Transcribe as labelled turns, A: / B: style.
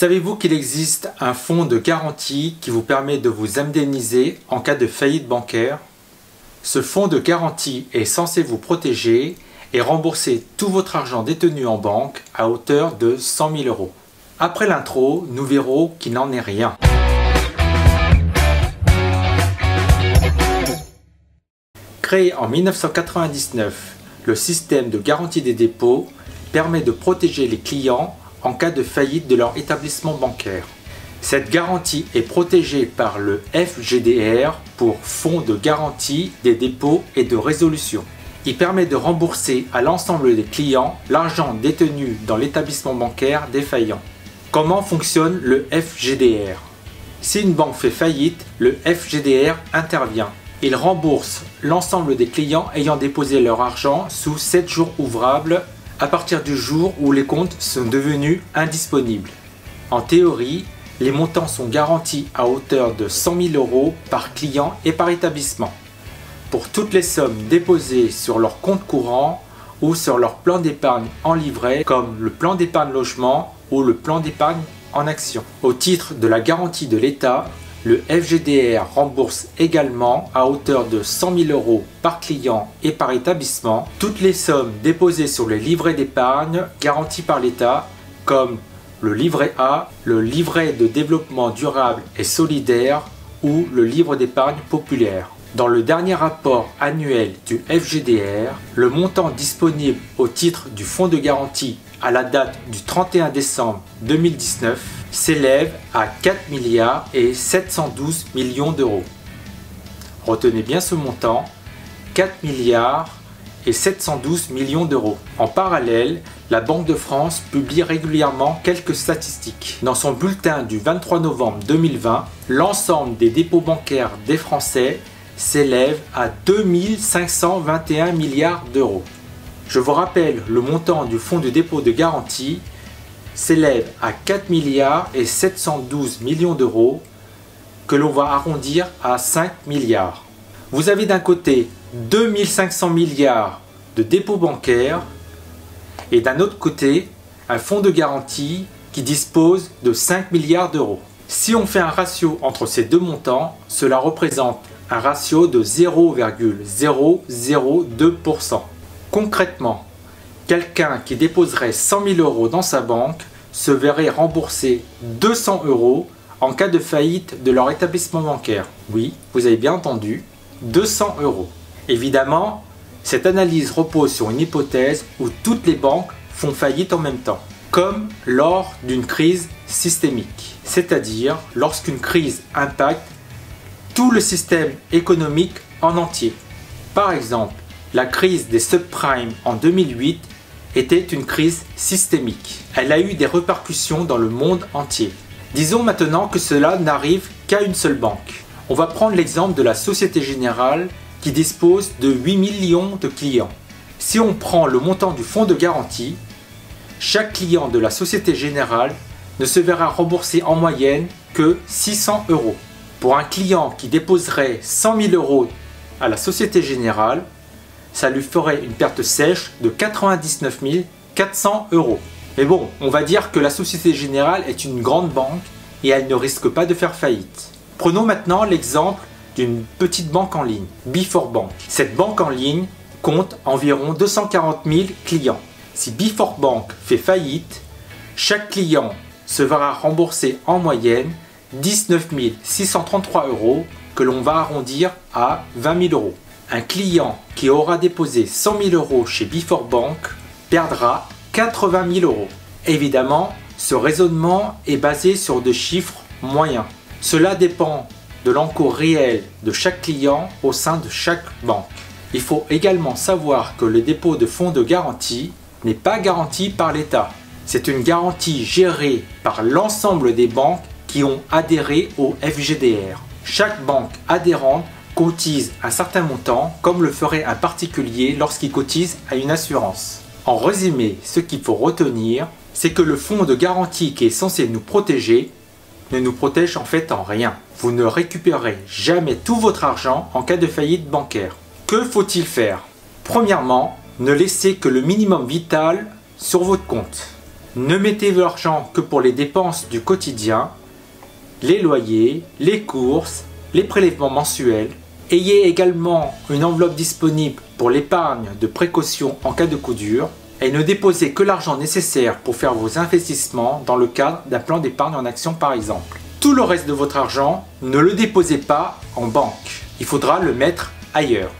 A: Savez-vous qu'il existe un fonds de garantie qui vous permet de vous indemniser en cas de faillite bancaire? Ce fonds de garantie est censé vous protéger et rembourser tout votre argent détenu en banque à hauteur de 100 000 euros. Après l'intro, nous verrons qu'il n'en est rien. Créé en 1999, le système de garantie des dépôts permet de protéger les clients en cas de faillite de leur établissement bancaire. Cette garantie est protégée par le FGDR pour Fonds de garantie des dépôts et de résolution. Il permet de rembourser à l'ensemble des clients l'argent détenu dans l'établissement bancaire défaillant. Comment fonctionne le FGDR Si une banque fait faillite, le FGDR intervient. Il rembourse l'ensemble des clients ayant déposé leur argent sous 7 jours ouvrables à partir du jour où les comptes sont devenus indisponibles. En théorie, les montants sont garantis à hauteur de 100 000 euros par client et par établissement. Pour toutes les sommes déposées sur leur compte courant ou sur leur plan d'épargne en livret comme le plan d'épargne logement ou le plan d'épargne en action. Au titre de la garantie de l'État, le FGDR rembourse également à hauteur de 100 000 euros par client et par établissement toutes les sommes déposées sur les livrets d'épargne garantis par l'État comme le livret A, le livret de développement durable et solidaire ou le livre d'épargne populaire. Dans le dernier rapport annuel du FGDR, le montant disponible au titre du fonds de garantie à la date du 31 décembre 2019 s'élève à 4 milliards et 712 millions d'euros. Retenez bien ce montant, 4 milliards et 712 millions d'euros. En parallèle, la Banque de France publie régulièrement quelques statistiques. Dans son bulletin du 23 novembre 2020, l'ensemble des dépôts bancaires des Français s'élève à 2521 milliards d'euros. Je vous rappelle, le montant du fonds de dépôt de garantie s'élève à 4 milliards et 712 millions d'euros que l'on va arrondir à 5 milliards. Vous avez d'un côté 2500 milliards de dépôts bancaires et d'un autre côté un fonds de garantie qui dispose de 5 milliards d'euros. Si on fait un ratio entre ces deux montants, cela représente un ratio de 0,002%. Concrètement, quelqu'un qui déposerait 100 000 euros dans sa banque se verrait rembourser 200 euros en cas de faillite de leur établissement bancaire. Oui, vous avez bien entendu, 200 euros. Évidemment, cette analyse repose sur une hypothèse où toutes les banques font faillite en même temps, comme lors d'une crise systémique, c'est-à-dire lorsqu'une crise impacte tout le système économique en entier. Par exemple, la crise des subprimes en 2008 était une crise systémique. Elle a eu des répercussions dans le monde entier. Disons maintenant que cela n'arrive qu'à une seule banque. On va prendre l'exemple de la Société Générale qui dispose de 8 millions de clients. Si on prend le montant du fonds de garantie, chaque client de la Société Générale ne se verra rembourser en moyenne que 600 euros. Pour un client qui déposerait 100 000 euros à la Société Générale, ça lui ferait une perte sèche de 99 400 euros. Mais bon, on va dire que la Société Générale est une grande banque et elle ne risque pas de faire faillite. Prenons maintenant l'exemple d'une petite banque en ligne, Before Bank. Cette banque en ligne compte environ 240 000 clients. Si Before Bank fait faillite, chaque client se verra rembourser en moyenne 19 633 euros que l'on va arrondir à 20 000 euros un client qui aura déposé 100 000 euros chez Before Bank perdra 80 000 euros. Évidemment, ce raisonnement est basé sur des chiffres moyens. Cela dépend de l'encours réel de chaque client au sein de chaque banque. Il faut également savoir que le dépôt de fonds de garantie n'est pas garanti par l'État. C'est une garantie gérée par l'ensemble des banques qui ont adhéré au FGDR. Chaque banque adhérente cotise un certain montant comme le ferait un particulier lorsqu'il cotise à une assurance. En résumé, ce qu'il faut retenir, c'est que le fonds de garantie qui est censé nous protéger ne nous protège en fait en rien. Vous ne récupérez jamais tout votre argent en cas de faillite bancaire. Que faut-il faire? Premièrement, ne laissez que le minimum vital sur votre compte. Ne mettez l'argent que pour les dépenses du quotidien, les loyers, les courses, les prélèvements mensuels. Ayez également une enveloppe disponible pour l'épargne de précaution en cas de coup dur et ne déposez que l'argent nécessaire pour faire vos investissements dans le cadre d'un plan d'épargne en action par exemple. Tout le reste de votre argent, ne le déposez pas en banque. Il faudra le mettre ailleurs.